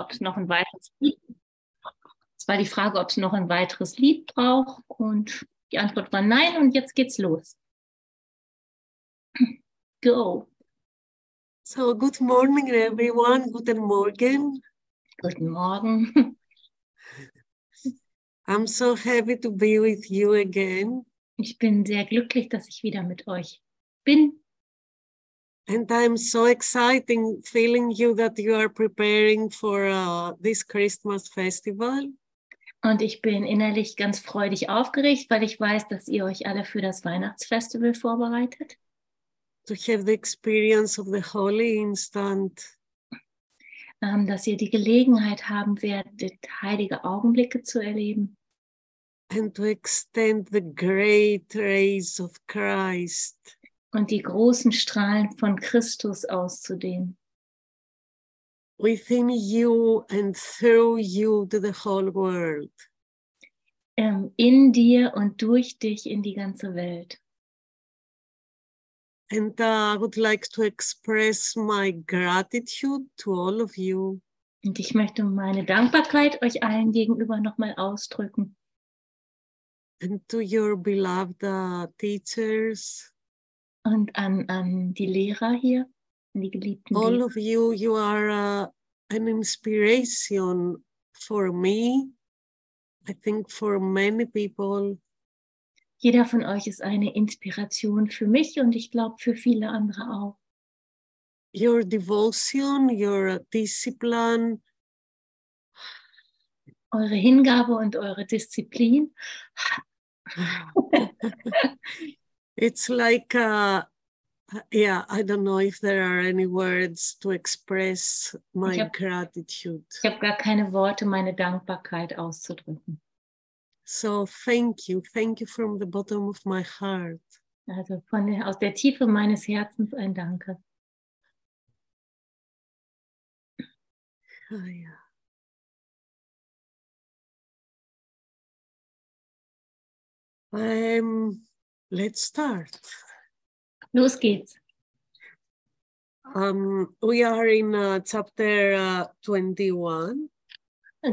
ob es noch ein weiteres Lied. Es war die Frage, ob es noch ein weiteres Lied braucht. Und die Antwort war nein. Und jetzt geht's los. Go. So, good morning, everyone. Guten Morgen. Guten Morgen. I'm so happy to be with you again. Ich bin sehr glücklich, dass ich wieder mit euch bin. And I'm so exciting feeling you that you are preparing for uh, this Christmas festival. Und ich bin innerlich ganz freudig aufgeregt, weil ich weiß, dass ihr euch alle für das Weihnachtsfestival vorbereitet. To have the experience of the Holy Instant. Ähm, dass ihr die Gelegenheit haben werdet, heilige Augenblicke zu erleben. And to extend the great rays of Christ. Und die großen Strahlen von Christus auszudehnen. Within you and through you to the whole world. Ähm, in dir und durch dich in die ganze Welt. And uh, I would like to express my gratitude to all of you. Und ich möchte meine Dankbarkeit euch allen gegenüber nochmal ausdrücken. And to your beloved uh, teachers. Und an, an die Lehrer hier, an die geliebten All Lehrer. of you, you are uh, an inspiration for me. I think for many people. Jeder von euch ist eine Inspiration für mich und ich glaube für viele andere auch. Your devotion, your discipline, Eure Hingabe und eure Disziplin. it's like uh yeah i don't know if there are any words to express my hab- gratitude Ich habe gar keine Worte, meine Dankbarkeit auszudrücken. so thank you thank you from the bottom of my heart Also von der, aus der Tiefe meines Herzens ein Danke. oh, yeah. um let's start Los geht's. um we are in uh, chapter uh, 21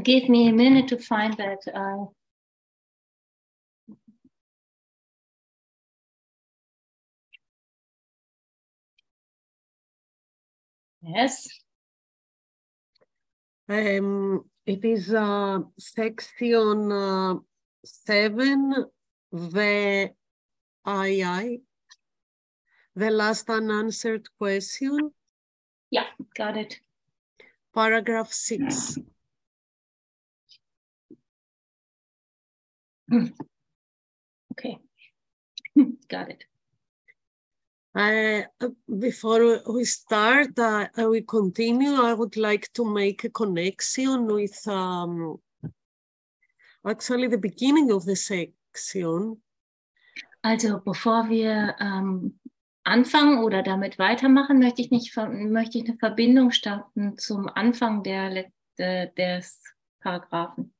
Give me a minute to find that. Uh, yes. Um, it is uh, section uh, seven, the II, the last unanswered question, Yeah, got it. paragraph six. Okay. got it. Uh, before we start, uh, we continue. I would like to make a connection with um, actually the beginning of the section. Also bevor wir ähm, anfangen oder damit weitermachen, möchte ich, nicht, möchte ich eine Verbindung starten zum Anfang der, Let- äh, des Paragraphen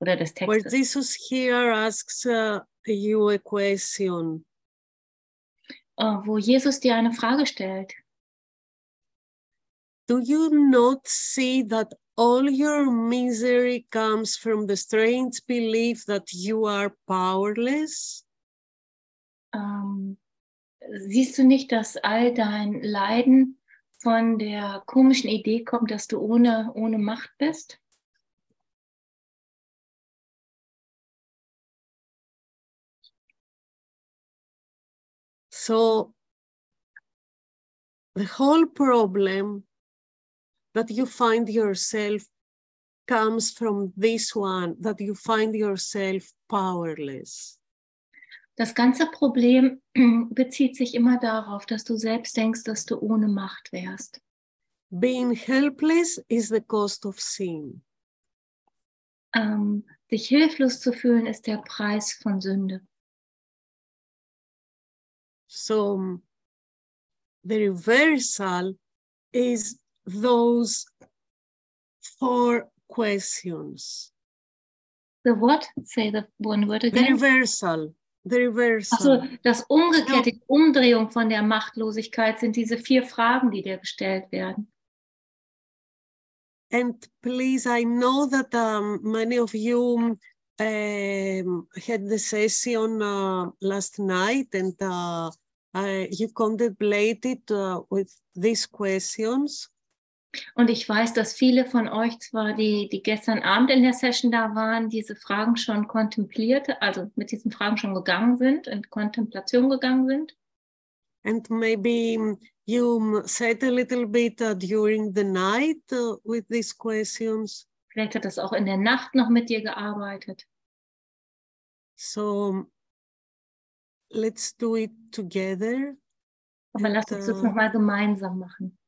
oder des Where Textes. Jesus here asks uh, you a question. äh, wo Jesus dir eine Frage stellt. Do you not see that all your misery comes from the strange belief that you are powerless? Ähm, siehst du nicht, dass all dein Leiden von der komischen Idee kommt, dass du ohne, ohne Macht bist? So, the whole problem that you find yourself comes from this one that you find yourself powerless. Das ganze Problem bezieht sich immer darauf, dass du selbst denkst, dass du ohne Macht wärst. Being helpless is the cost of sin. Ähm, dich hilflos zu fühlen, ist der Preis von Sünde. So the reversal is those four questions. The what? Say the one word again. the reversal. Also das Umgekehrte, die Umdrehung von der Machtlosigkeit sind diese vier Fragen, die dir gestellt werden. And please, I know that um, many of you um, had the session uh, last night and uh, uh, you contemplated uh, with these questions. Und ich weiß, dass viele von euch zwar, die, die gestern Abend in der Session da waren, diese Fragen schon kontemplierte, also mit diesen Fragen schon gegangen sind, in Kontemplation gegangen sind. And maybe you said a little bit uh, during the night uh, with these questions. Vielleicht hat das auch in der Nacht noch mit dir gearbeitet. So let's do it together. Aber lass uns das nochmal gemeinsam machen.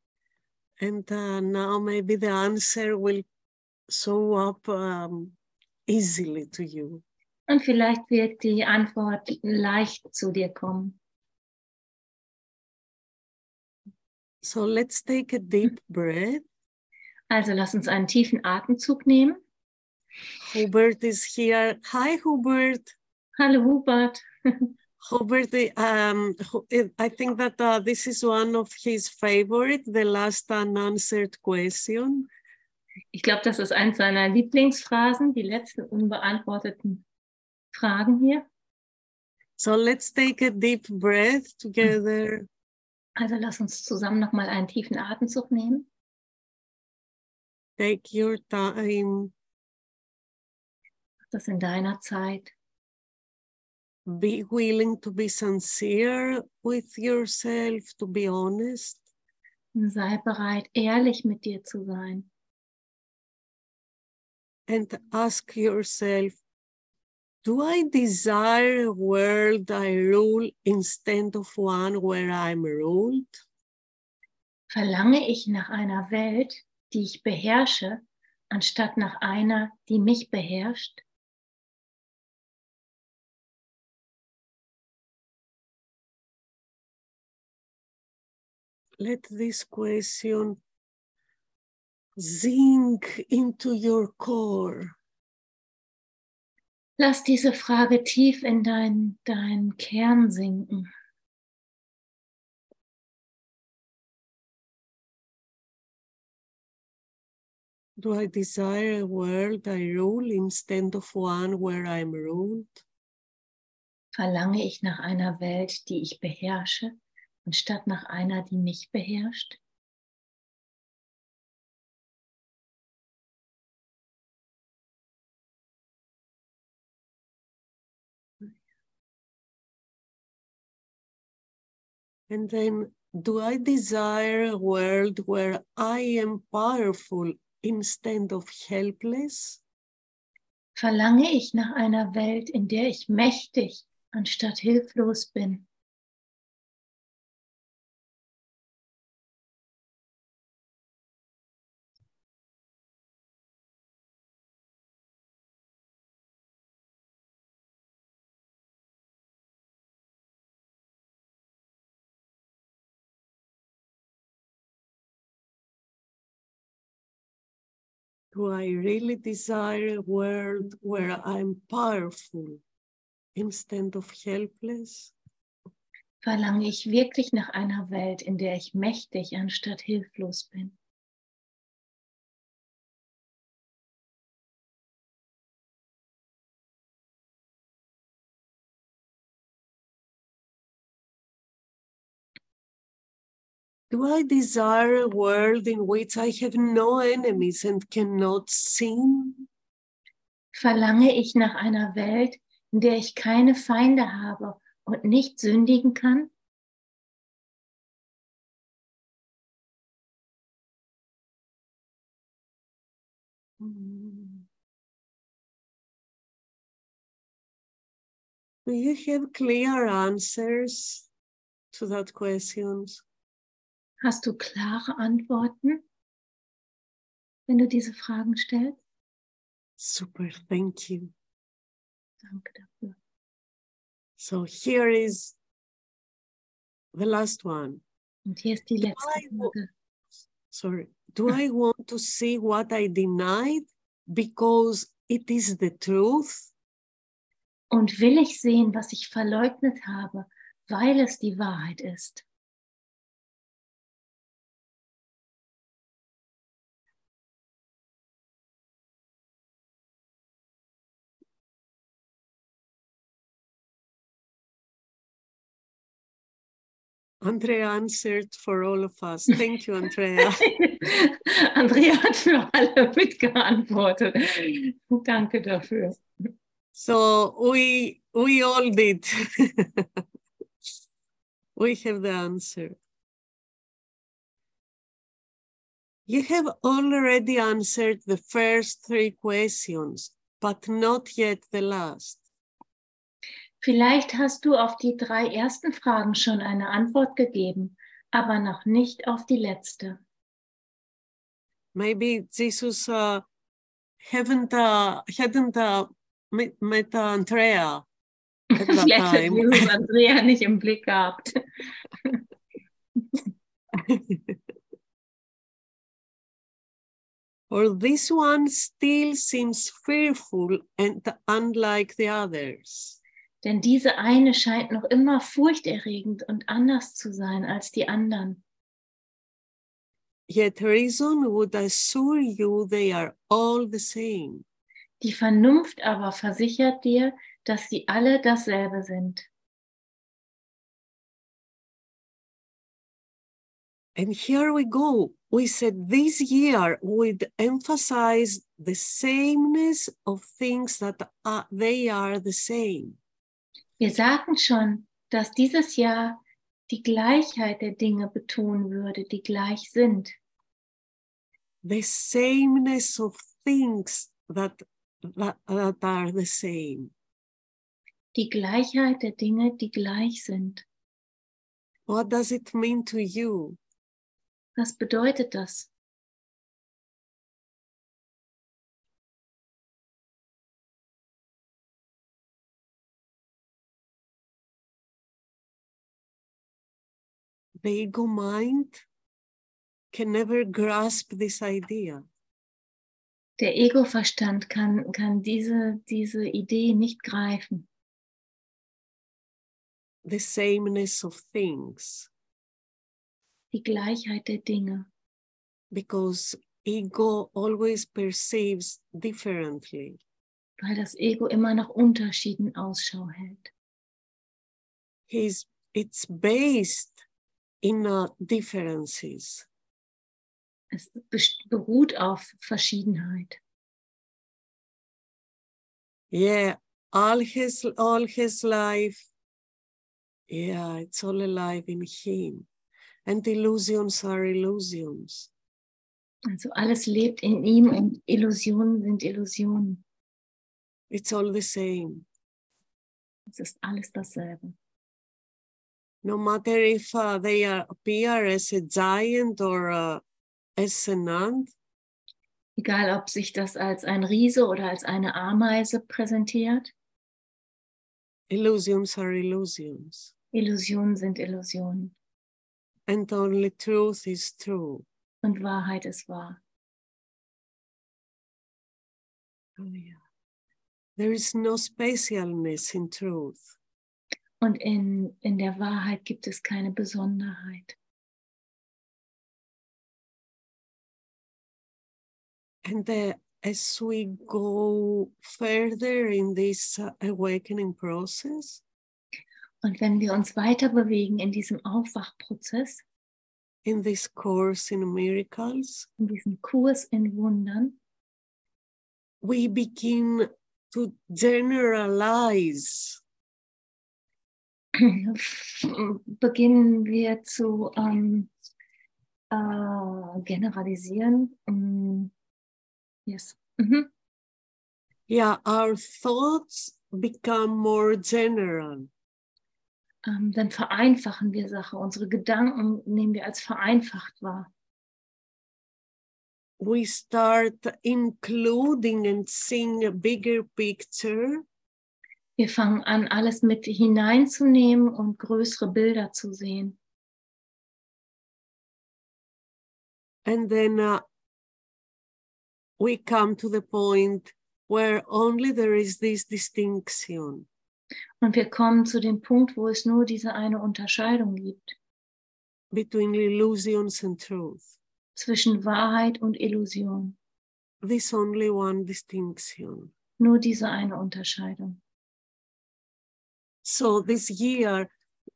And uh, now maybe the answer will show up um, easily to you. Und vielleicht wird die Antwort leicht zu dir kommen. So let's take a deep breath. Also lass uns einen tiefen Atemzug nehmen. Hubert is here. Hi, Hubert. Hallo Hubert. Hubert, um, I think that uh, this is one of his favorite, the last unanswered question. Ich glaube, das ist eins seiner Lieblingsphrasen, die letzten unbeantworteten Fragen hier. So let's take a deep breath together. Also lass uns zusammen nochmal einen tiefen Atemzug nehmen. Take your time. Mach das in deiner Zeit. Be willing to be sincere with yourself, to be honest. Sei bereit, ehrlich mit dir zu sein. And ask yourself, do I desire a world I rule instead of one where I'm ruled? Verlange ich nach einer Welt, die ich beherrsche, anstatt nach einer, die mich beherrscht? Let this question sink into your core. Lass diese Frage tief in deinen dein Kern sinken. Do I desire a world I rule instead of one where I'm ruled? Verlange ich nach einer Welt, die ich beherrsche, anstatt nach einer, die mich beherrscht? And then, do I desire a world where I am powerful instead of helpless? Verlange ich nach einer Welt, in der ich mächtig anstatt hilflos bin? Do I really desire a world where I'm powerful instead of helpless? Verlange ich wirklich nach einer Welt, in der ich mächtig anstatt hilflos bin? Do I desire a world in which I have no enemies and cannot sin? Verlange ich nach einer Welt, in der ich keine Feinde habe und nicht sündigen kann? Do you have clear answers to that questions? Hast du klare Antworten, wenn du diese Fragen stellst? Super, thank you. Danke dafür. So here is the last one. Und hier ist die letzte Frage. Sorry. Do I want to see what I denied because it is the truth? Und will ich sehen, was ich verleugnet habe, weil es die Wahrheit ist? Andrea answered for all of us. Thank you, Andrea. Andrea hat für alle mitgeantwortet. Danke dafür. So we we all did. we have the answer. You have already answered the first three questions, but not yet the last. Vielleicht hast du auf die drei ersten Fragen schon eine Antwort gegeben, aber noch nicht auf die letzte. Maybe Jesus uh, haven't uh, hadn't uh, met, met Andrea at that Vielleicht hat. Jesus Andrea nicht im Blick gehabt. or this one still seems fearful and unlike the others. Denn diese eine scheint noch immer furchterregend und anders zu sein als die anderen. Yet reason would assure you they are all the same. Die Vernunft aber versichert dir, dass sie alle dasselbe sind. And here we go. We said this year we'd emphasize the sameness of things that are, they are the same. Wir sagten schon, dass dieses Jahr die Gleichheit der Dinge betonen würde, die gleich sind. The sameness of things that, that, that are the same. Die Gleichheit der Dinge, die gleich sind. What does it mean to you? Was bedeutet das? The ego mind can never grasp this idea. Der Ego-Verstand kann, kann diese, diese Idee nicht greifen. The sameness of things. Die Gleichheit der Dinge. because ego always perceives differently. weil das Ego immer nach Unterschieden Ausschau hält. He's, it's based in uh, differences. Es beruht auf Verschiedenheit. Yeah, all his all his life, yeah, it's all alive in him. And illusions are illusions. Also alles lebt in ihm und Illusionen sind Illusionen. It's all the same. Es ist alles dasselbe. No matter if uh, they appear as a giant or uh, as an ant, Egal, ob sich das als ein Riese oder als eine Ameise präsentiert, illusions are illusions. Illusionen sind Illusionen And only truth is true. und Wahrheit ist wahr. Oh, yeah. There is no specialness in truth. Und in, in der Wahrheit gibt es keine Besonderheit. And uh, as we go further in this uh, awakening process, Und wenn wir uns weiter bewegen in diesem Aufwachprozess, in this course in miracles, in diesem Kurs in Wundern, we begin to generalize beginnen wir zu ähm, äh, generalisieren. Mm, yes. Mhm. Yeah, our thoughts become more general. Ähm, dann vereinfachen wir Sache. Unsere Gedanken nehmen wir als vereinfacht wahr. We start including and seeing a bigger picture Wir fangen an, alles mit hineinzunehmen und größere Bilder zu sehen. And then uh, we come to the point where only there is this distinction Und wir kommen zu dem Punkt, wo es nur diese eine Unterscheidung gibt between illusions and truth. zwischen Wahrheit und Illusion. This only one distinction. Nur diese eine Unterscheidung. So this year,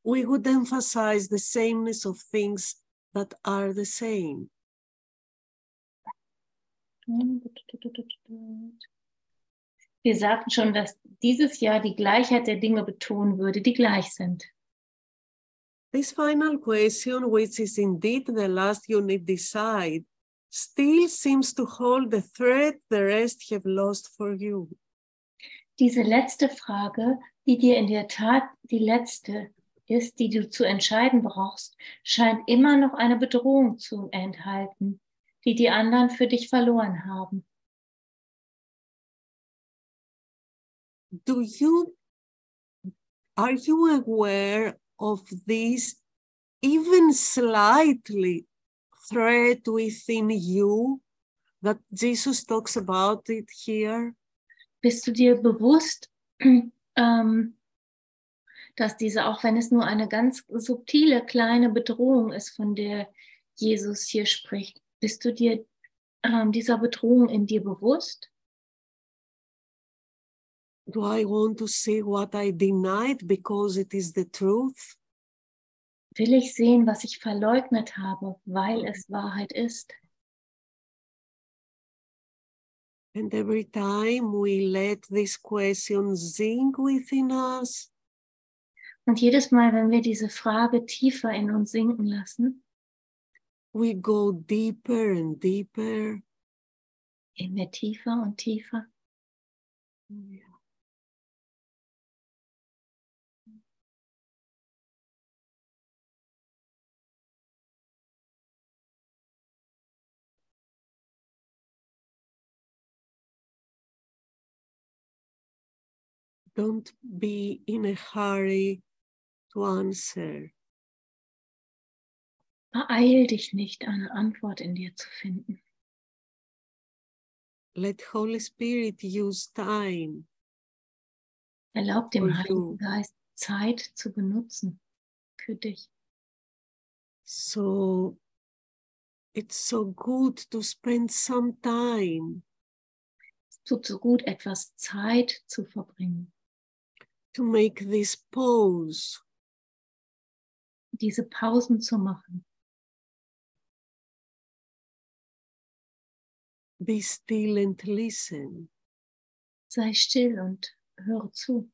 we would emphasize the sameness of things that are the same. Wir sagten schon, dass dieses Jahr die Gleichheit der Dinge betonen würde, die gleich sind. This final question, which is indeed the last you need decide, still seems to hold the thread the rest have lost for you. Diese letzte Frage, die dir in der Tat die letzte ist, die du zu entscheiden brauchst, scheint immer noch eine Bedrohung zu enthalten, die die anderen für dich verloren haben. Do you are you aware of this even slightly thread within you that Jesus talks about it here? Bist du dir bewusst, ähm, dass diese, auch wenn es nur eine ganz subtile kleine Bedrohung ist, von der Jesus hier spricht, bist du dir ähm, dieser Bedrohung in dir bewusst? Do I want to see what I denied because it is the truth? Will ich sehen, was ich verleugnet habe, weil es Wahrheit ist? And every time we let this question sink within us, Und jedes Mal, wenn wir diese Frage tiefer in uns sinken lassen, we go deeper and deeper. gehen wir tiefer und tiefer. Don't be in a hurry to answer. Beeil dich nicht, eine Antwort in dir zu finden. Let Holy Spirit use time. Erlaub dem Heiligen. Geist Zeit zu benutzen für dich. So it's so good to spend some time Es tut so gut, etwas Zeit zu verbringen, to make this pause diese Pausen zu machen. be still and listen. Sei still und höre zu.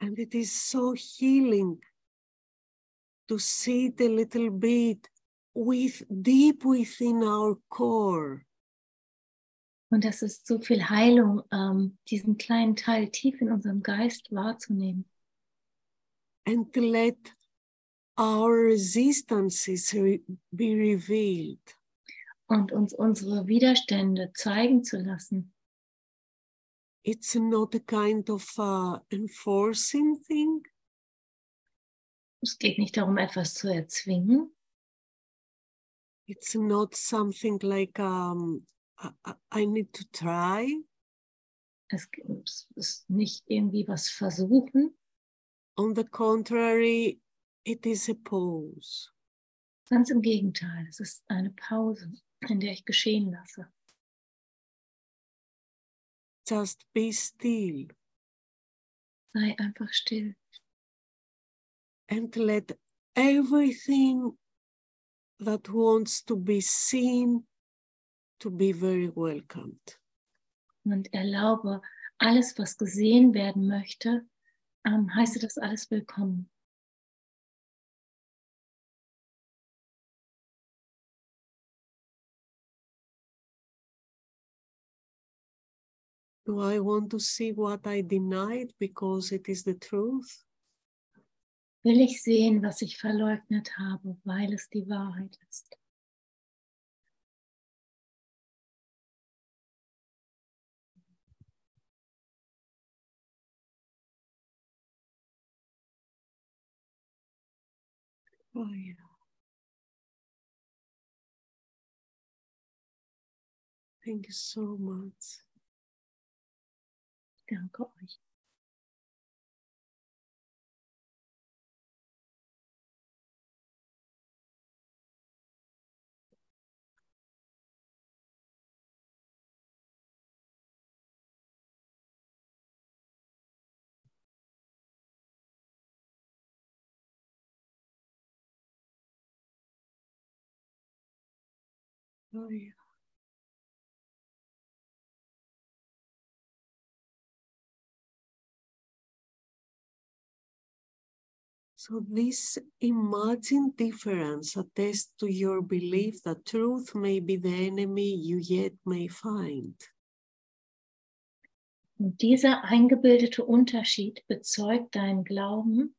And it is so healing to sit a little bit with deep within our core. Und das ist so viel Heilung, ähm, diesen kleinen Teil tief in unserem Geist wahrzunehmen and let our resistances re- be revealed. und uns unsere Widerstände zeigen zu lassen. It's not a kind of uh, enforcing thing, Es geht nicht darum, etwas zu erzwingen. it's not something like um, I, I- need to try. Es es ist nicht irgendwie was versuchen, On the contrary, it is a pause. ganz im Gegenteil. Es ist eine Pause, in der ich geschehen lasse. Just be still Sei einfach still and let everything that wants to be seen to be very welcomed. und erlaube alles, was gesehen werden möchte, ähm, heiße das alles willkommen. Do I want to see what I denied because it is the truth? Will ich sehen, was ich verleugnet habe, weil es die Wahrheit ist. Oh, yeah. Thank you so much. Oh. So this imagined difference attests to your belief that truth may be the enemy you yet may find. Und dieser eingebildete Unterschied bezeugt deinen Glauben,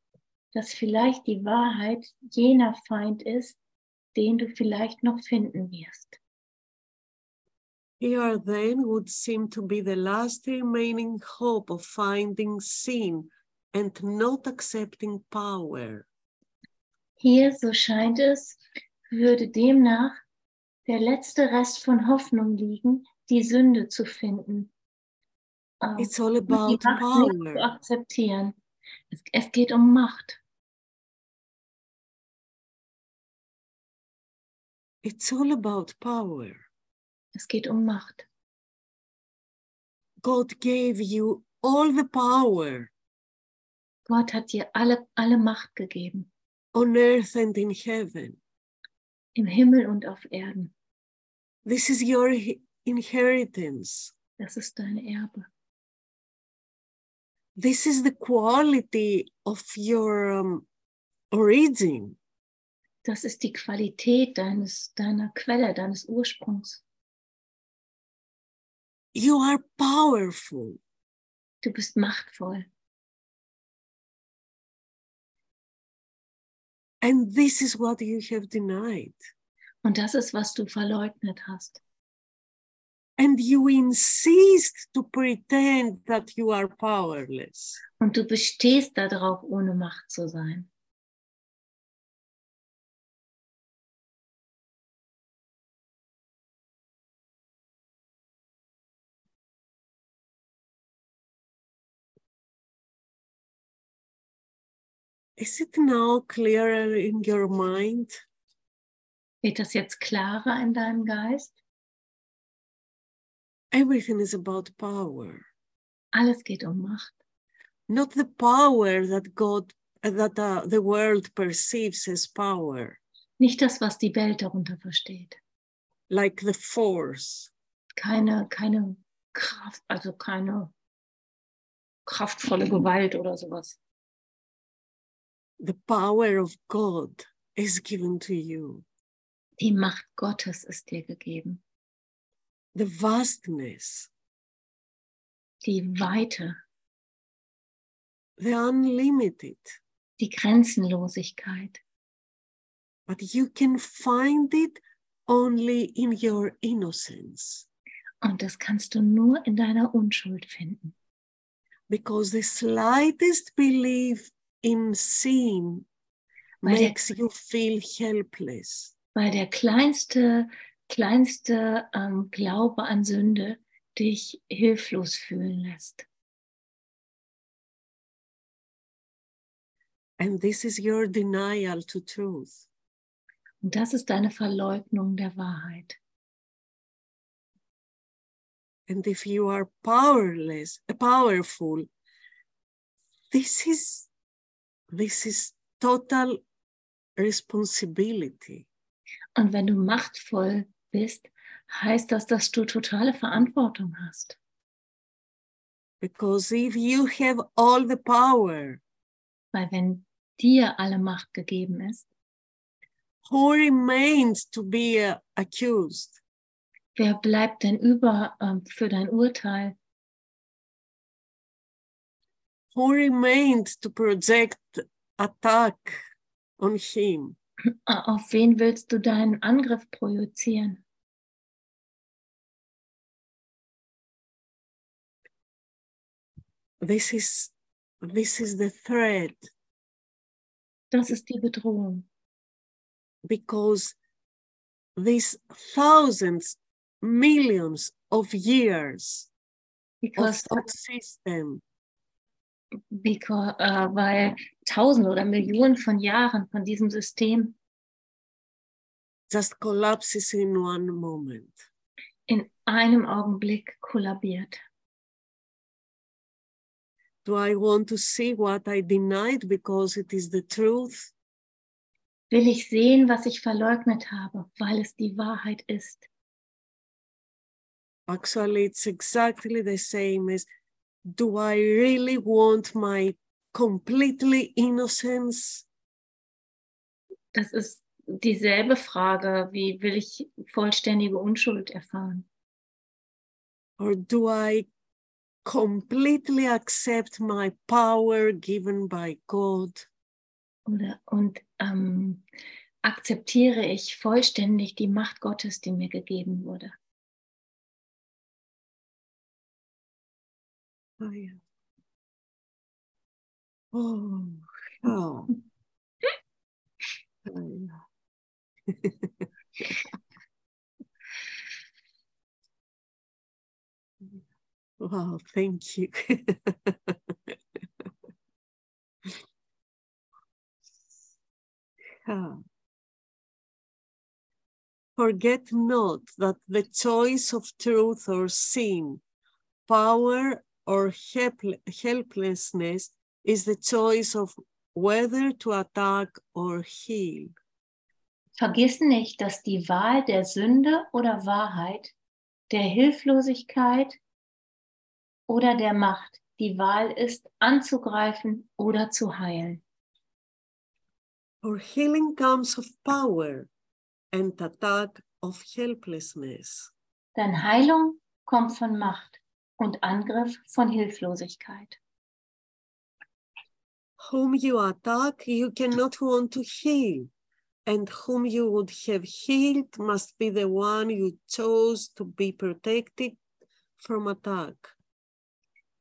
dass vielleicht die Wahrheit jener Feind ist, den du vielleicht noch finden wirst. Here then would seem to be the last remaining hope of finding sin and not accepting power. Hier, so scheint es, würde demnach der letzte Rest von Hoffnung liegen, die Sünde zu finden. It's all die about Macht nicht zu power. akzeptieren. Es, es geht um Macht. It's all about power. Es geht um Macht. God gave you all the power Gott hat dir alle, alle Macht gegeben, on earth and in heaven. im Himmel und auf Erden. This is your inheritance. Das ist deine Erbe. This is the quality of your um, origin. Das ist die Qualität deines, deiner Quelle, deines Ursprungs. You are powerful. Du bist machtvoll. And this is what you have denied. Und das ist, was du verleugnet hast. And you insist to pretend that you are powerless. Und du bestehst darauf, ohne Macht zu sein. Is it now clearer in your mind? Wird das jetzt klarer in deinem Geist? Everything is about power, Alles geht um Macht. not the power that God, that uh, the world perceives as power, Nicht das, was die Welt darunter versteht. like the force, Keine, keine Kraft, also keine kraftvolle Gewalt oder sowas. The power of God is given to you. Die Macht Gottes ist dir gegeben. The vastness, Die Weite, the unlimited, die Grenzenlosigkeit. but you can find it only in your innocence Und das kannst du nur in deiner Unschuld finden. because the slightest belief in sin Weil der- makes you feel helpless. Weil der kleinste, kleinste ähm, Glaube an Sünde dich hilflos fühlen lässt. And this is your denial to truth. Und das ist deine Verleugnung der Wahrheit. And if you are powerless, powerful, this is this is total responsibility. Und wenn du machtvoll bist, heißt das, dass du totale Verantwortung hast. Because if you have all the power, Weil wenn dir alle Macht gegeben ist, who remains to be uh, accused? wer bleibt denn über ähm, für dein Urteil? Who remained to project attack on him? Äh, Auf wen willst du deinen Angriff projizieren? This is this is the threat Das ist die Bedrohung. because these thousands, millions of years of Because, thought system because, äh, weil Tausende oder Millionen von Jahren von diesem System just collapses in one moment. in einem Augenblick kollabiert. Do I want to see what I denied because it is the truth? Will ich sehen, was ich verleugnet habe, weil es die Wahrheit ist? Actually, it's exactly the same as do I really want my completely innocence? Das ist dieselbe Frage, wie will ich vollständige Unschuld erfahren? Or do I completely accept my power given by God? Oder, und ähm, akzeptiere ich vollständig die Macht Gottes, die mir gegeben wurde? Oh, yeah. Oh, oh. wow, thank you. Forget not that the choice of truth or sin, power or help- helplessness is the choice of whether to attack or heal. Vergiss nicht, dass die Wahl der Sünde oder Wahrheit, der Hilflosigkeit oder der Macht die Wahl ist, anzugreifen oder zu heilen. For healing comes of power and attack of helplessness. Denn Heilung kommt von Macht und Angriff von Hilflosigkeit. Whom you attack, you cannot want to heal. And whom you would have healed must be the one you chose to be protected from attack.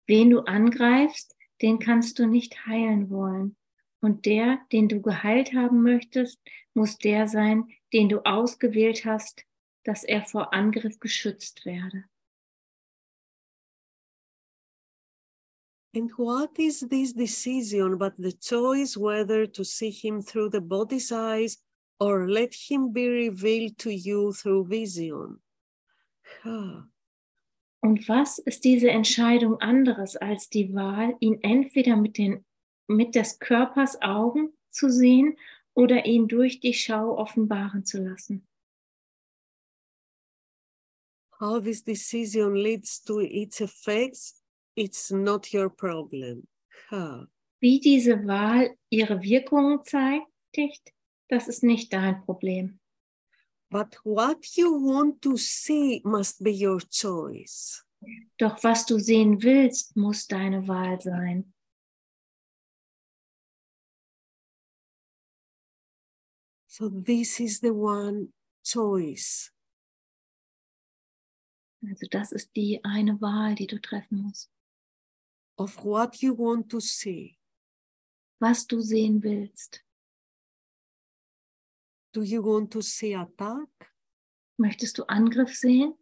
Wen du angreifst, den kannst du nicht heilen wollen. Und der, den du geheilt haben möchtest, muss der sein, den du ausgewählt hast, dass er vor Angriff geschützt werde. And what is this decision but the choice whether to see him through the body's eyes or let him be revealed to you through vision? Ah, Und was ist diese Entscheidung anderes als die Wahl, ihn entweder mit, den, mit des Körpers Augen zu sehen oder ihn durch die Schau offenbaren zu lassen? How this decision leads to its effects, it's not your problem. Ah, Wie diese Wahl ihre Wirkungen zeitigt, das ist nicht dein Problem. But what you want to see must be your choice. Doch was du sehen willst, muss deine Wahl sein. So this is the one choice. Also das ist die eine Wahl, die du treffen musst. Of what you want to see. Was du sehen willst. Do you want to see attack? Möchtest du Angriff sehen?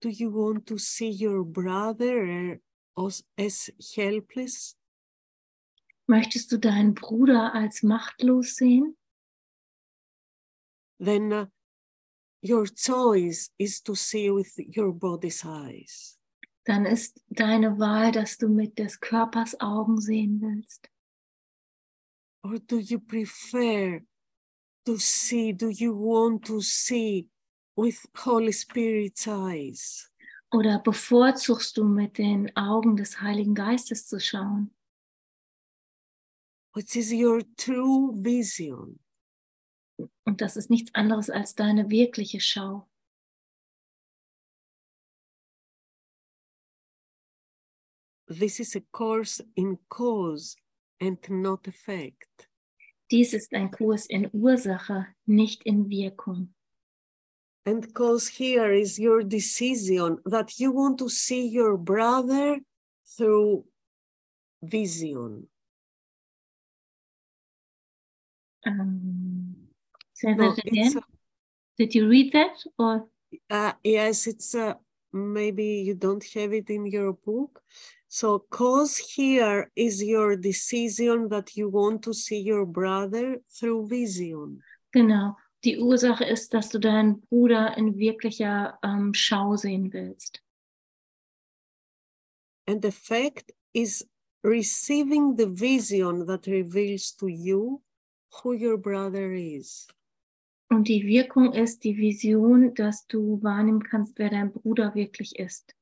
Do you want to see your brother as, as helpless? Möchtest du deinen Bruder als machtlos sehen? Then uh, your choice is to see with your body's eyes. Dann ist deine Wahl, dass du mit des Körpers Augen sehen willst. Or do you prefer to see, do you want to see with Holy Spirit's eyes? Oder bevorzugst du mit den Augen des Heiligen Geistes zu schauen? Which is your true vision? Und das ist nichts anderes als deine wirkliche Schau. This is a course in cause and not effect. Dies ist ein Kurs in Ursache, nicht in Wirkung. And cause here is your decision that you want to see your brother through vision. Um, say No, that again. Did you read that? Or Uh, yes, it's uh, maybe you don't have it in your book. So, cause here is your decision that you want to see your brother through vision. genau. Die Ursache ist, dass du deinen Bruder in wirklicher ähm, Schau sehen willst. And the fact is receiving the vision that reveals to you who your brother is. Und die Wirkung ist die Vision, dass du wahrnehmen kannst, wer dein Bruder wirklich ist.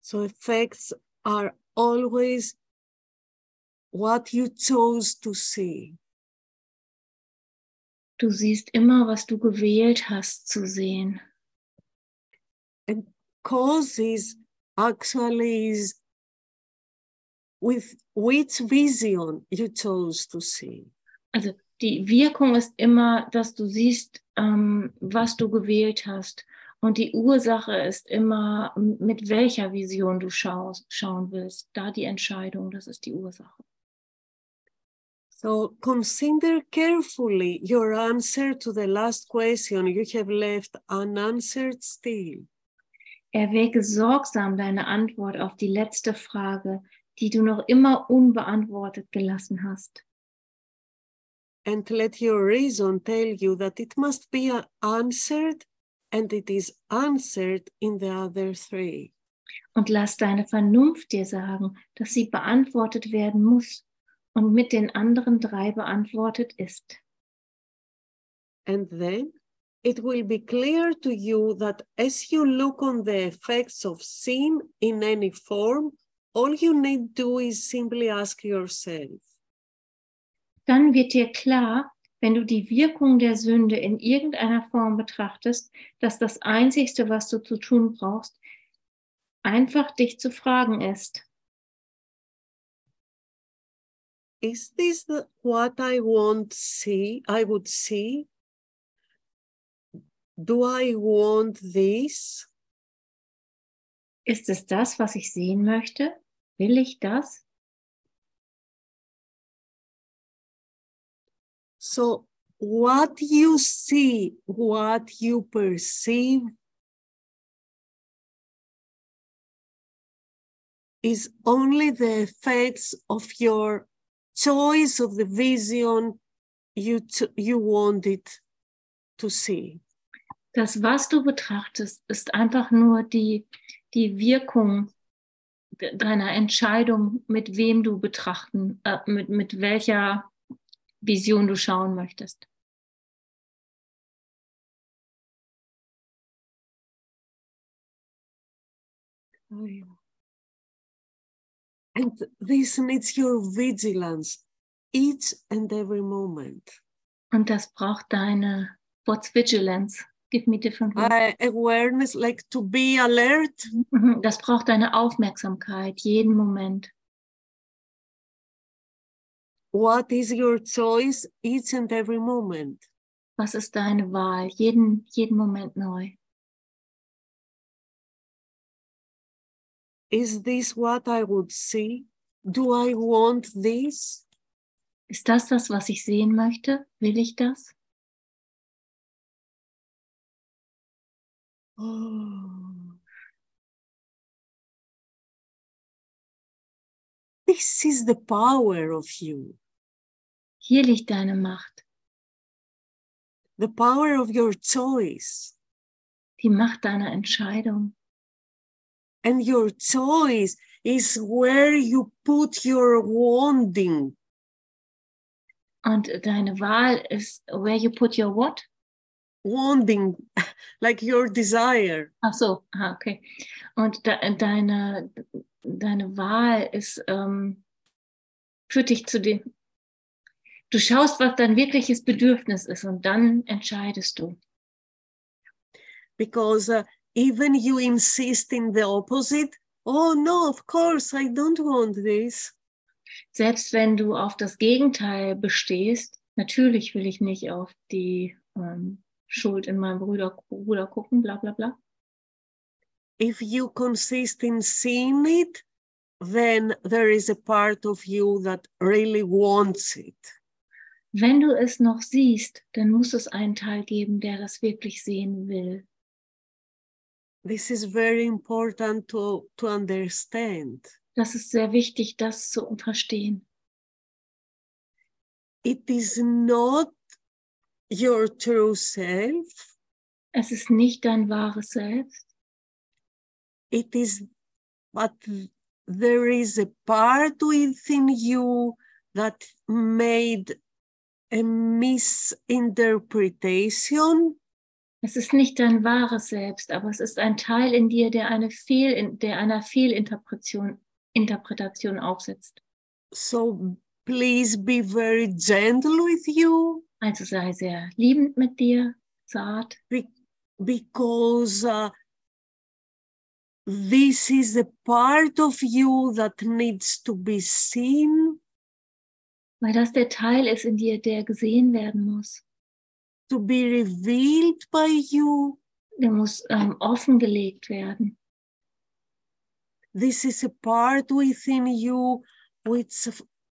So effects are always what you chose to see. Du siehst immer, was du gewählt hast zu sehen. And causes actually is with which vision you chose to see. Also die Wirkung ist immer, dass du siehst, ähm, was du gewählt hast. Und die Ursache ist immer, mit welcher Vision du schaust, schauen willst. Da die Entscheidung, das ist die Ursache. So consider carefully your answer to the last question you have left unanswered still. Erwäge sorgsam deine Antwort auf die letzte Frage, die du noch immer unbeantwortet gelassen hast. And let your reason tell you that it must be answered and it is answered in the other three. Und lass deine Vernunft dir sagen, dass sie beantwortet werden muss und mit den anderen drei beantwortet ist. And then it will be clear to you that as you look on the effects of sin in any form, all you need do is simply ask yourself. Dann wird dir klar, wenn du die Wirkung der Sünde in irgendeiner Form betrachtest, dass das Einzigste, was du zu tun brauchst, einfach dich zu fragen ist. Is this what I want see? I would see? Do I want this? Ist es das, was ich sehen möchte? Will ich das? So what you see, what you perceive is only the effects of your choice of the vision you, you wanted to see. Das, was du betrachtest, ist einfach nur die, die Wirkung deiner Entscheidung, mit wem du betrachten, äh, mit, mit welcher Vision du schauen möchtest. And this needs your vigilance each and every moment. Und das braucht deine, what's vigilance? Give me different words. Uh, awareness, like to be alert. Das braucht deine Aufmerksamkeit, jeden Moment. What is your choice each and every moment? Was ist deine Wahl, jeden, jeden Moment neu? Is this what I would see? Do I want this? Ist das das, was ich sehen möchte? Will ich das? Oh. This is the power of you. Hier liegt deine Macht. The power of your choice. Die Macht deiner Entscheidung. And your choice is where you put your wanting. Und deine Wahl ist where you put your what? Wanting, like your desire. Ach so, ah, okay. Und de deine, deine Wahl ist, ähm, führt dich zu dem, du schaust, was dein wirkliches Bedürfnis ist und dann entscheidest du. Because uh, even you insist in the opposite. Oh no, of course, I don't want this. Selbst wenn du auf das Gegenteil bestehst, natürlich will ich nicht auf die ähm, Schuld in meinem Bruder, Bruder gucken, bla bla bla. If you consist in seeing it, then there is a part of you that really wants it. Wenn du es noch siehst, dann muss es einen Teil geben, der das wirklich sehen will. This is very important to, to understand. Das ist sehr wichtig, das zu verstehen. It is not your true self. Es ist nicht dein wahres Selbst. It is, but there is a part within you that made a misinterpretation Es ist nicht dein wahres Selbst, aber es ist ein Teil in dir, der, eine Fehl, der einer Fehlinterpretation Interpretation aufsetzt. So please be very gentle with you Also sei sehr liebend mit dir, zart, be- because uh, this is a part of you that needs to be seen, weil das der Teil ist in dir, der gesehen werden muss. to be revealed by you. Der muss ähm, offengelegt werden. This is a part within you which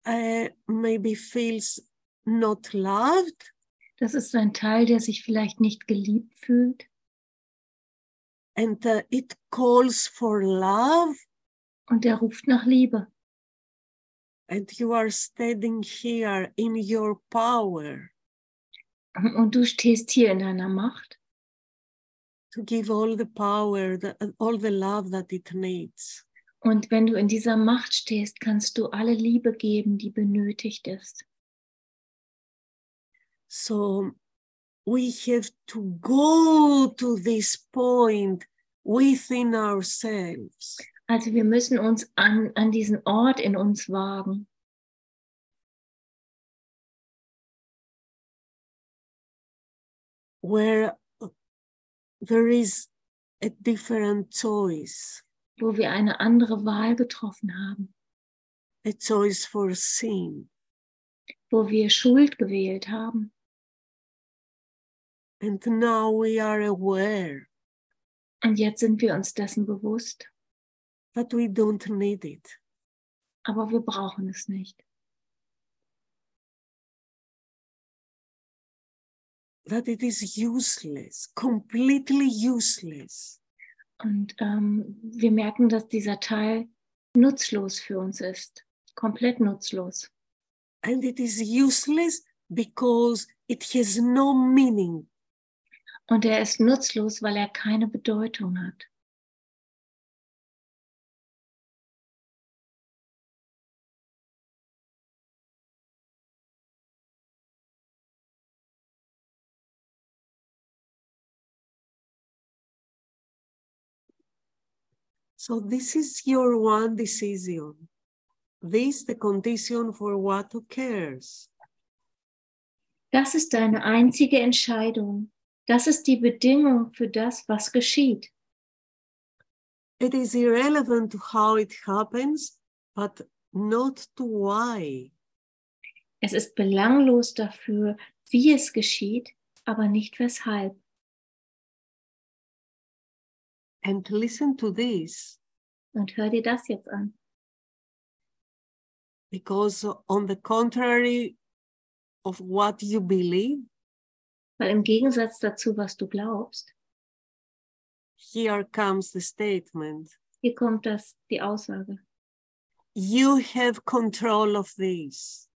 uh, maybe feels not loved Das ist ein Teil, der sich vielleicht nicht geliebt fühlt and uh, it calls for love. und der ruft nach Liebe. And you are standing here in your power Und du stehst hier in deiner Macht, to give all the power, the, all the love that it needs. Und wenn du in dieser Macht stehst, kannst du alle Liebe geben, die benötigt ist. So we have to go to this point within ourselves Also wir müssen uns an, an diesen Ort in uns wagen, where there is a different choice, wo wir eine andere Wahl getroffen haben, a choice for sin. wo wir Schuld gewählt haben. And now we are aware Und jetzt sind wir uns dessen bewusst, that we don't need it. aber wir brauchen es nicht. That it is useless, completely useless. Und ähm, wir merken, dass dieser Teil nutzlos für uns ist, komplett nutzlos. And it is useless because it has no meaning. Und er ist nutzlos, weil er keine Bedeutung hat. So this is your one decision. This the condition for what occurs. Das ist deine einzige Entscheidung. Das ist die Bedingung für das, was geschieht. It is irrelevant to how it happens, but not to why. Es ist belanglos dafür, wie es geschieht, aber nicht weshalb. And listen to this, Und hör dir das jetzt an. because on the contrary of what you believe, Weil im Gegensatz dazu, was du glaubst, here comes the statement. hier kommt das, die Aussage. You have control of this.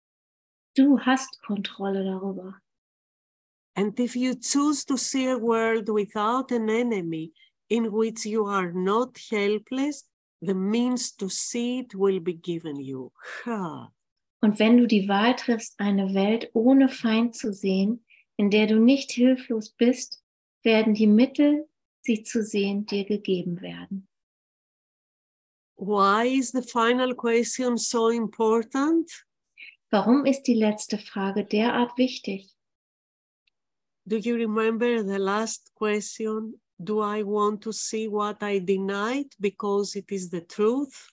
Du hast Kontrolle darüber. And if you choose to see a world without an enemy in which you are not helpless, the means to see it will be given you. Ha. Und wenn du die Wahl triffst, eine Welt ohne Feind zu sehen, in der du nicht hilflos bist, werden die Mittel, sie zu sehen, dir gegeben werden. Why is the final question so important? Warum ist die letzte Frage derart wichtig? Do you remember the last question? Do I want to see what I denied because it is the truth?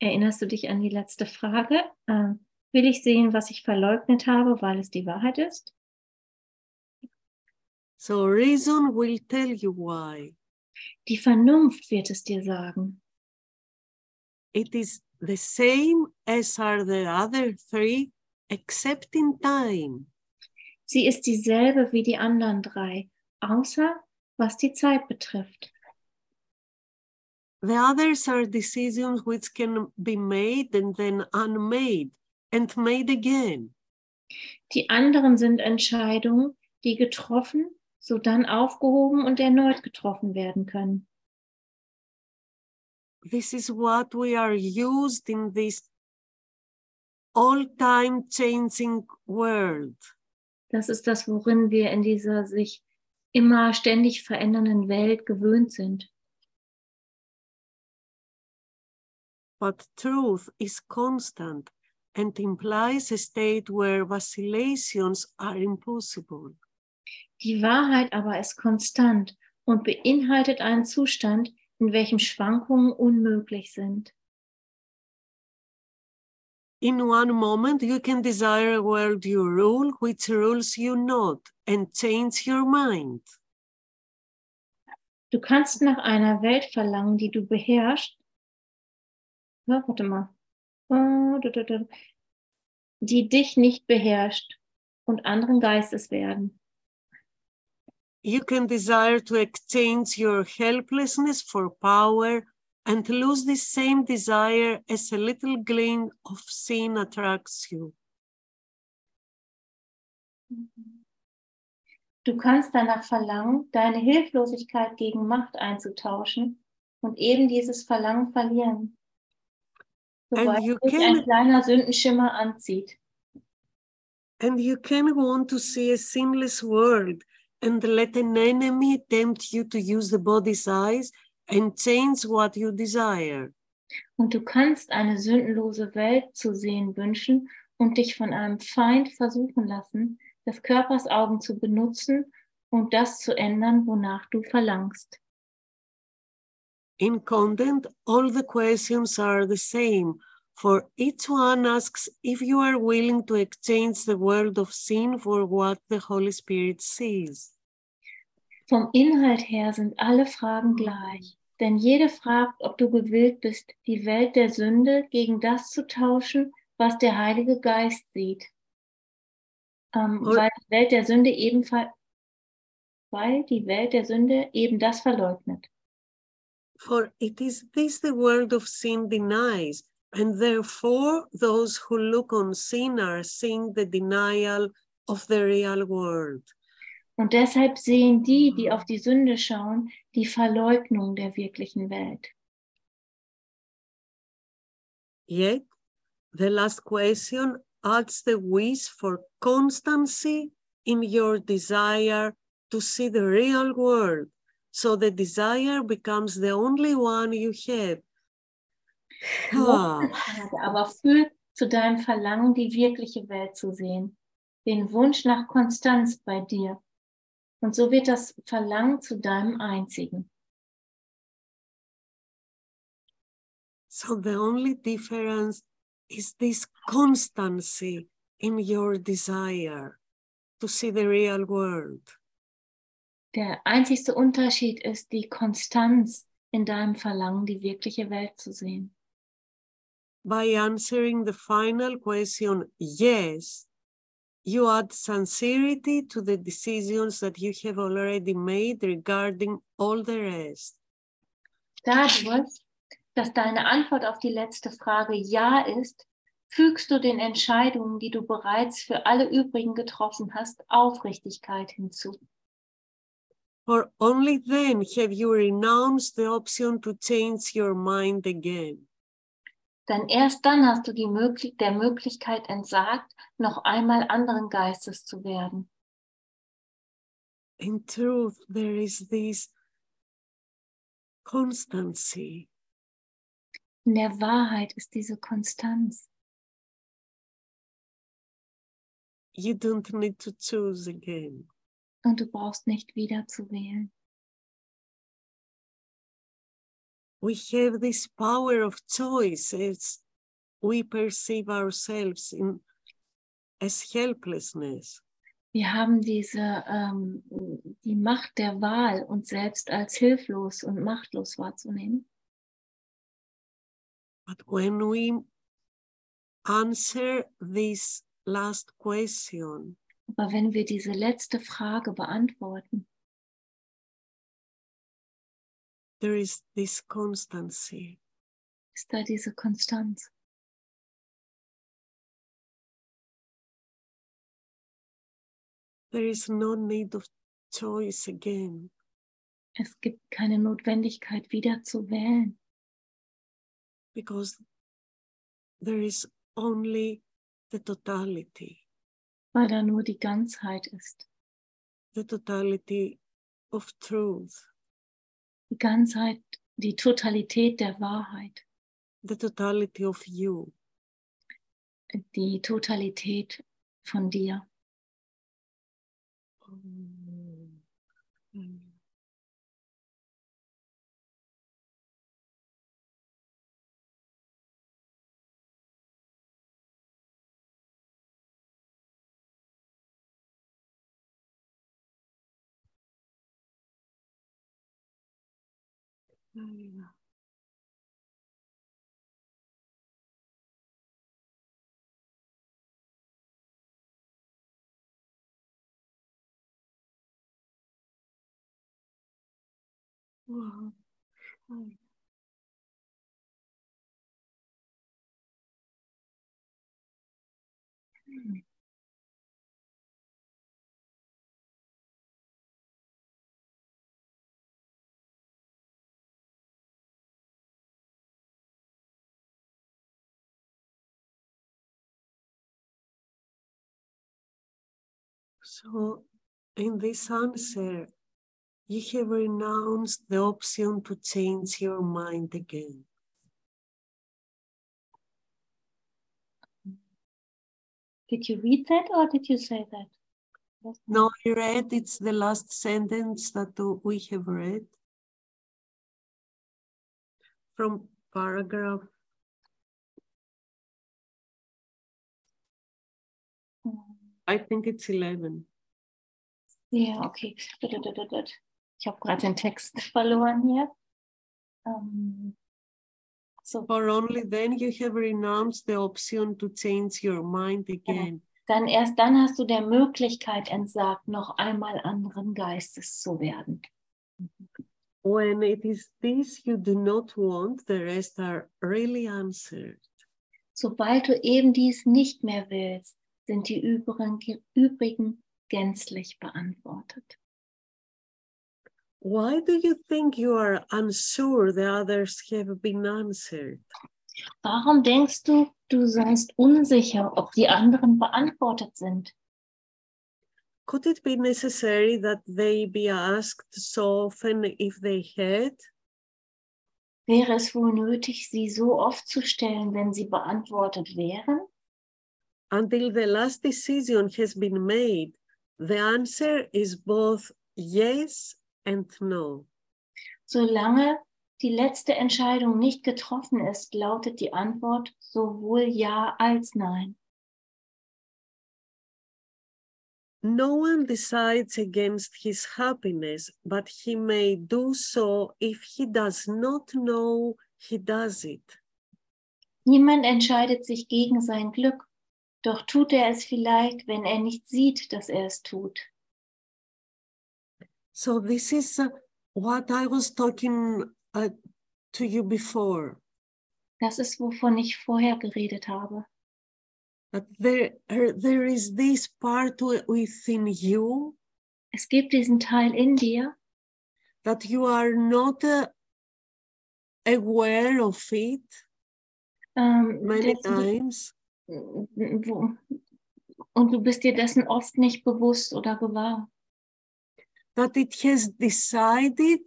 Erinnerst du dich an die letzte Frage? Äh, will ich sehen, was ich verleugnet habe, weil es die Wahrheit ist? So reason will tell you why. Die Vernunft wird es dir sagen. It is the same as are the other three, except in time. Sie ist dieselbe wie die anderen drei, außer was die Zeit betrifft. The others are decisions which can be made and then unmade and made again. Die anderen sind Entscheidungen, die getroffen, sodann aufgehoben und erneut getroffen werden können. This is what we are used in this all-time changing world. Das ist das, worin wir in dieser sich immer ständig verändernden Welt gewöhnt sind. But truth is constant and implies a state where vacillations are impossible. Die Wahrheit aber ist konstant und beinhaltet einen Zustand, in welchem Schwankungen unmöglich sind. In one moment, you can desire a world you rule, which rules you not, and change your mind. Du kannst nach einer Welt verlangen, die du beherrschst. Ja, warte mal. Da. Die dich nicht beherrscht und anderen Geistes werden. You can desire to exchange your helplessness for power and lose the same desire as a little grain of sin attracts you. Du kannst danach verlangen, deine Hilflosigkeit gegen Macht einzutauschen und eben dieses Verlangen verlieren, sobald you can- ein kleiner Sündenschimmer anzieht. And you can want to see a sinless world and let an enemy tempt you to use the body's eyes and change what you desire. Und du kannst eine sündenlose Welt zu sehen wünschen und dich von einem Feind versuchen lassen, des Körpers Augen zu benutzen und das zu ändern, wonach du verlangst. In content, all the questions are the same, for each one asks if you are willing to exchange the world of sin for what the Holy Spirit sees. Vom Inhalt her sind alle Fragen gleich, denn jede fragt, ob du gewillt bist, die Welt der Sünde gegen das zu tauschen, was der Heilige Geist sieht. Ähm, weil die Welt der Sünde ebenfalls, weil die Welt der Sünde eben das verleugnet. For it is this the world of sin denies, and therefore those who look on sin are seeing the denial of the real world. Und deshalb sehen die, die auf die Sünde schauen, die Verleugnung der wirklichen Welt. Yet, the last question adds the wish for constancy in your desire to see the real world. So the desire becomes the only one you have. Ah, Frage, aber führt zu deinem Verlangen, die wirkliche Welt zu sehen, den Wunsch nach Konstanz bei dir. Und so wird das Verlangen zu deinem einzigen. so the only difference is this constancy in your desire to see the real world. Der einzigste Unterschied ist die Konstanz in deinem Verlangen, die wirkliche Welt zu sehen. By answering the final question, yes, you add sincerity to the decisions that you have already made regarding all the rest. Dadurch, dass deine Antwort auf die letzte Frage Ja ist, fügst du den Entscheidungen, die du bereits für alle übrigen getroffen hast, Aufrichtigkeit hinzu. For only then have you renounced the option to change your mind again. Denn erst dann hast du die Möglich der Möglichkeit entsagt, noch einmal anderen Geistes zu werden. In truth, there is this constancy. In der Wahrheit ist diese Konstanz. You don't need to choose again. Und du brauchst nicht wieder zu wählen. We have this power of choice as we perceive ourselves in, as helplessness. Wir haben diese, ähm, die Macht der Wahl, uns selbst als hilflos und machtlos wahrzunehmen. But when we answer this last question, Aber wenn wir diese letzte Frage beantworten, there is this constancy. ist da diese Konstanz. There is no need of choice again. Es gibt keine Notwendigkeit, wieder zu wählen, because there is only the totality, weil da nur die Ganzheit ist. the totality of truth, Die Ganzheit, die Totalität der Wahrheit, the totality of you. die Totalität von dir. Mm. Wow. Mm. So, in this answer, you have renounced the option to change your mind again. Did you read that or did you say that? No, I read it's the last sentence that we have read from paragraph I think it's 11. Ja, okay. Ich habe gerade den Text verloren hier. Ähm, so, For only then you have renounced the option to change your mind again. dann erst dann hast du der Möglichkeit entsagt, noch einmal anderen Geistes zu werden. When it is this you do not want, the rest are really answered. Sobald du eben dies nicht mehr willst, sind die übrigen, gänzlich beantwortet. Why do you think you are unsure the others have been answered? Warum denkst du, du seist unsicher, ob die anderen beantwortet sind? Could it be necessary that they be asked so often if they had? Wäre es wohl nötig, sie so oft zu stellen, wenn sie beantwortet wären? Until the last decision has been made, the answer is both yes and no. Solange die letzte Entscheidung nicht getroffen ist, lautet die Antwort sowohl Ja als Nein. No one decides against his happiness, but he may do so if he does not know he does it. Niemand entscheidet sich gegen sein Glück, doch tut er es vielleicht, wenn er nicht sieht, dass er es tut. So, this is uh, what I was talking uh, to you before. Das ist, wovon ich vorher geredet habe. That there, er, there is this part wi- within you Es gibt diesen Teil in dir, that you are not uh, aware of it ähm, many times. Wo, und du bist dir dessen oft nicht bewusst oder gewahr. that it has decided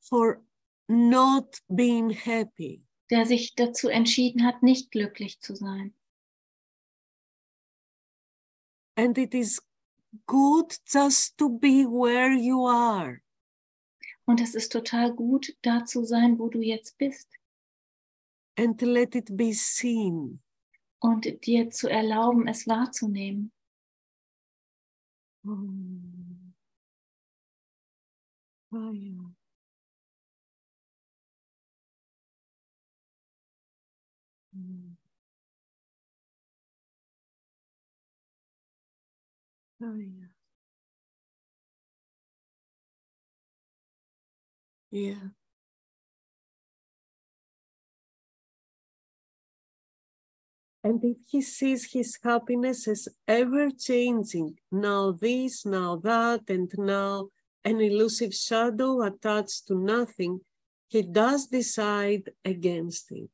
for not being happy. der sich dazu entschieden hat, nicht glücklich zu sein. And it is good just to be where you are. Und es ist total gut, da zu sein, wo du jetzt bist. and let it be seen. Und dir zu erlauben, es wahrzunehmen. Ah, yeah. Mm. Ah, yeah. Yeah. And if he sees his happiness as ever changing, now this, now that, and now an elusive shadow attached to nothing, he does decide against it.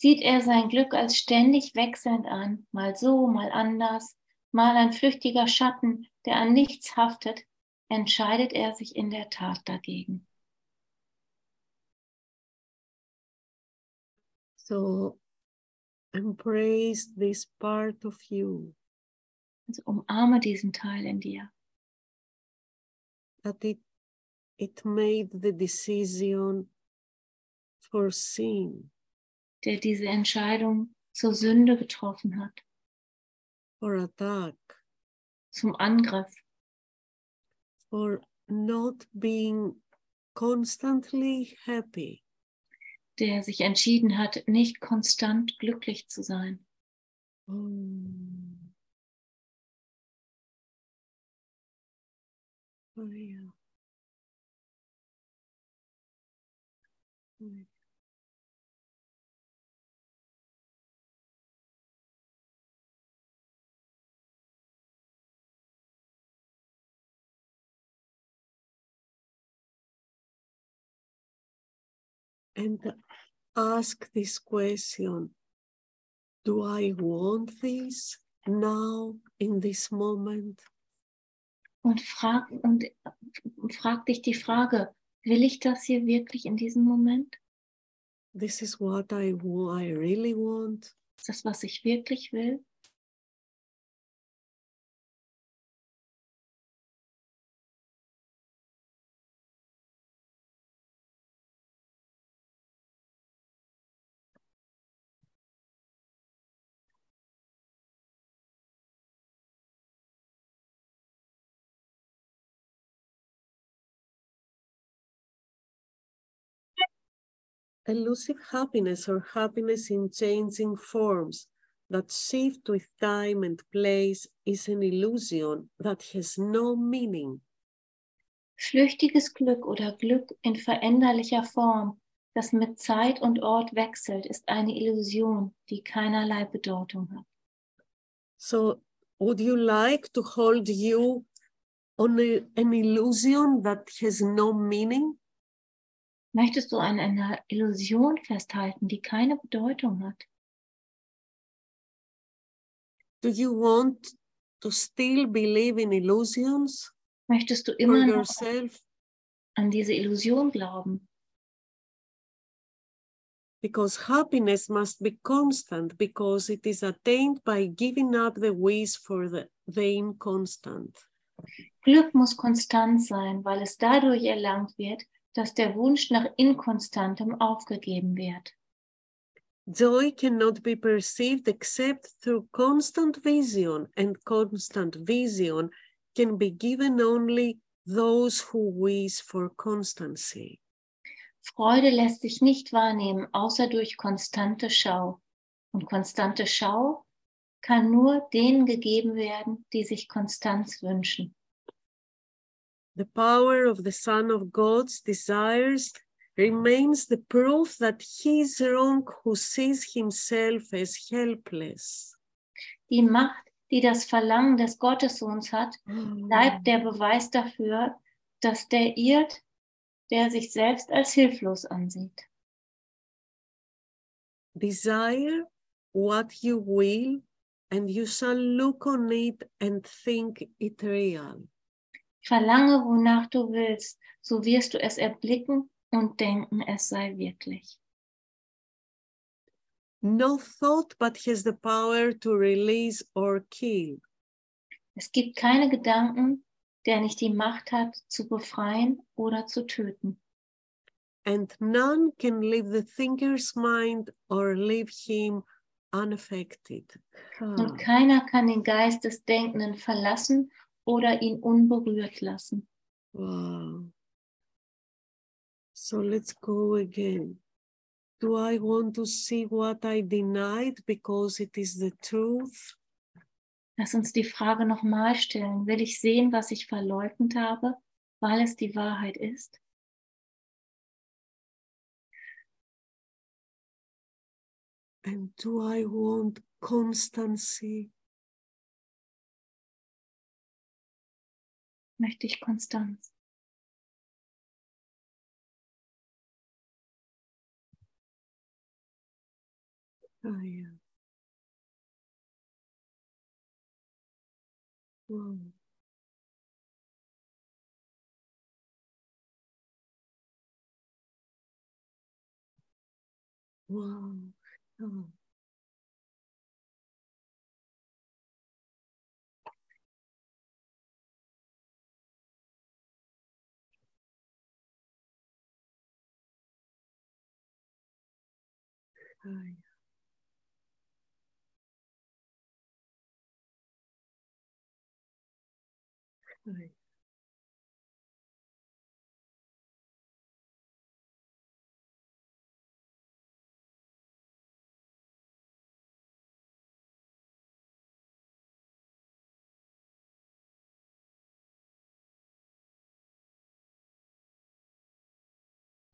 sieht er sein Glück als ständig wechselnd an, mal so, mal anders, mal ein flüchtiger Schatten, der an nichts haftet, entscheidet er sich in der Tat dagegen. So embrace this part of you. Also umarme diesen Teil in dir. That it, it made the decision for sin. Der diese Entscheidung zur Sünde getroffen hat. For attack. Zum Angriff. For not being constantly happy. Der sich entschieden hat, nicht konstant glücklich zu sein. Oh. Oh, yeah. Oh. And ask this question Do I want this now in this moment? Und frag, und frag dich die Frage, will ich das hier wirklich in diesem Moment? This is what I, I really want. Ist das, was ich wirklich will? Elusive happiness or happiness in changing forms that shift with time and place is an illusion that has no meaning. Flüchtiges Glück oder Glück in veränderlicher Form, das mit Zeit und Ort wechselt, ist eine Illusion, die keinerlei Bedeutung hat. So, would you like to hold you on a, an illusion that has no meaning? Möchtest du an einer Illusion festhalten, die keine Bedeutung hat? Do you want to still believe in illusions Möchtest du immer noch yourself? an diese Illusion glauben? Because happiness must be constant because it is attained by giving up the wish for the, the inconstant. Glück muss konstant sein, weil es dadurch erlangt wird, dass der Wunsch nach Inkonstantem aufgegeben wird. Joy cannot be perceived except through constant vision, and constant vision can be given only those who wish for constancy. Freude lässt sich nicht wahrnehmen, außer durch konstante Schau. Und konstante Schau kann nur denen gegeben werden, die sich Konstanz wünschen. The power of the Son of God's desires remains the proof that he is wrong who sees himself as helpless. Die Macht, die das Verlangen des Gottessohns hat, bleibt der Beweis dafür, dass der irrt, der sich selbst als hilflos ansieht. Desire what you will, and you shall look on it and think it real. Verlange, wonach du willst, so wirst du es erblicken und denken, es sei wirklich. No thought but has the power to release or kill. Es gibt keine Gedanken, der nicht die Macht hat, zu befreien oder zu töten. And none can leave the thinker's mind or leave him unaffected. Und keiner kann den Geist des Denkenden verlassen oder ihn unberührt lassen. Wow. So let's go again. Do I want to see what I denied because it is the truth? Lass uns die Frage nochmal stellen. Will ich sehen, was ich verleugnet habe, weil es die Wahrheit ist? And do I want constancy? Möchte ich Konstanz? Ah, yeah. Wow. Wow. Oh. Hi.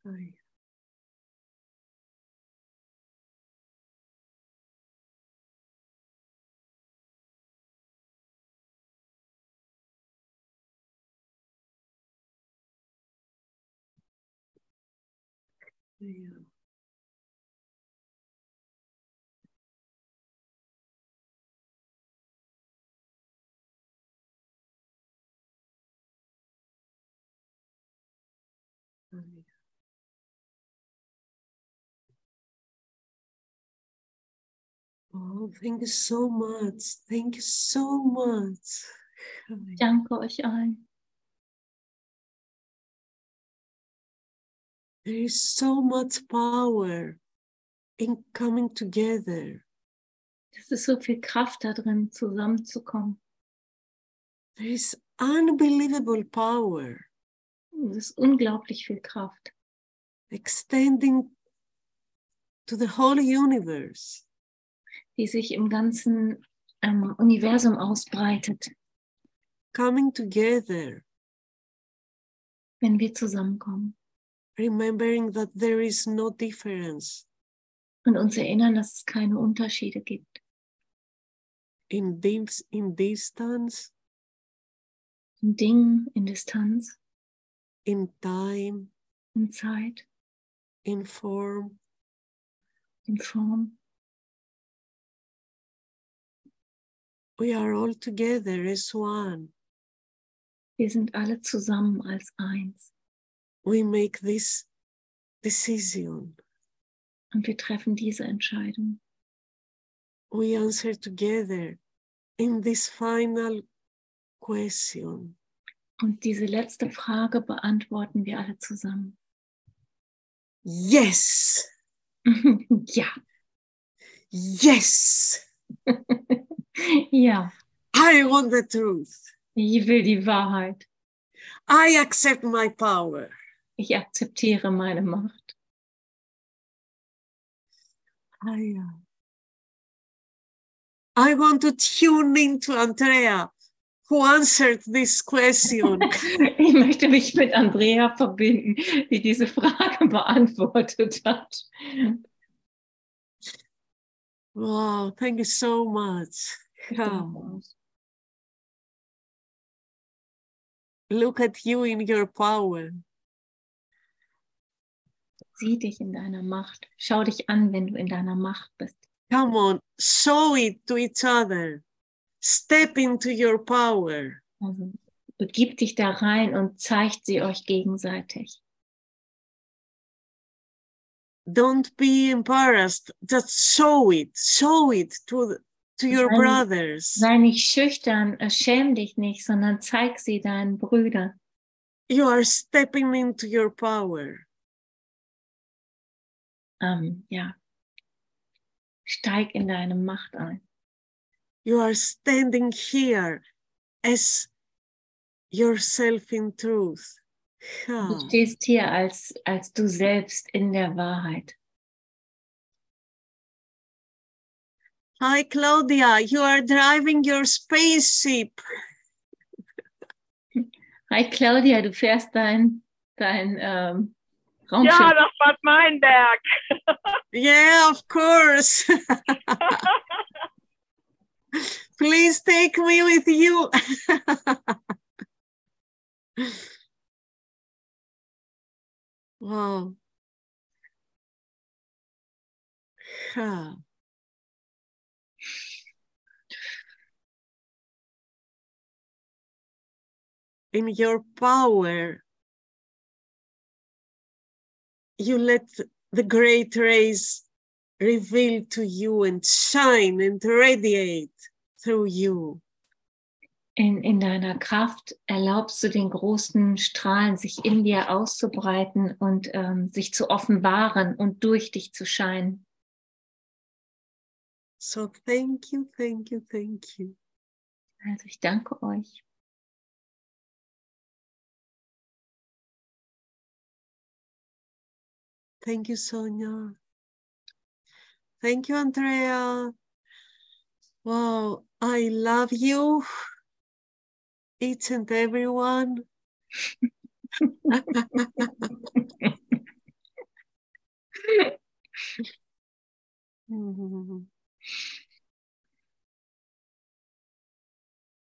time Ay. Yeah. Oh, thank you so much. Thank you so much. Danke euch allen. There is so much power in coming together. Es ist so viel Kraft da drin, zusammenzukommen. There is unbelievable power Es ist unglaublich viel Kraft, extending to the whole universe. die sich im ganzen ähm, Universum ausbreitet, Coming together, wenn wir zusammenkommen remembering that there is no difference und uns erinnern, dass es keine Unterschiede gibt. in, dis- in distance, In Dingen, in Distanz, in time, in Zeit, in form. in Form. We are all together as one. Wir sind alle zusammen als eins We make this decision. und wir treffen diese Entscheidung. We answer together in this final question. Und diese letzte Frage beantworten wir alle zusammen. Yes, ja, yes, ja, I want the truth. ich will die Wahrheit. I accept my power. Ich akzeptiere meine Macht. I, uh, I want to tune into Andrea, who answered this question. Ich möchte mich mit Andrea verbinden, die diese Frage beantwortet hat. wow, thank you so much. Yeah. Look at you in your power. Sieh dich in deiner Macht. Schau dich an, wenn du in deiner Macht bist. Come on, show it to each other. Step into your power. Also begib dich da rein und zeigt sie euch gegenseitig. Don't be embarrassed. Just show it. Show it to, to your Sei- brothers. Sei nicht schüchtern, äh, schäm dich nicht, sondern zeig sie deinen Brüdern. You are stepping into your power. Ähm, ja. Steig in deine Macht ein. You are standing here as yourself in truth. Yeah. Du stehst hier als, als du selbst in der Wahrheit. Hi, Claudia. You are driving your spaceship. Hi Claudia, du fährst dein, dein ähm, Ja, Raumschiff. das war mein Berg. Yeah, of course. Please take me with you. wow. Huh. In your power, you let the great rays reveal to you and shine and radiate through you. In, in deiner Kraft erlaubst du den großen Strahlen, sich in dir auszubreiten und ähm, sich zu offenbaren und durch dich zu scheinen. So thank you, thank you, thank you. Also ich danke euch. Thank you, Sonia. Thank you, Andrea. Wow, I love you, each and everyone. Mm-hmm.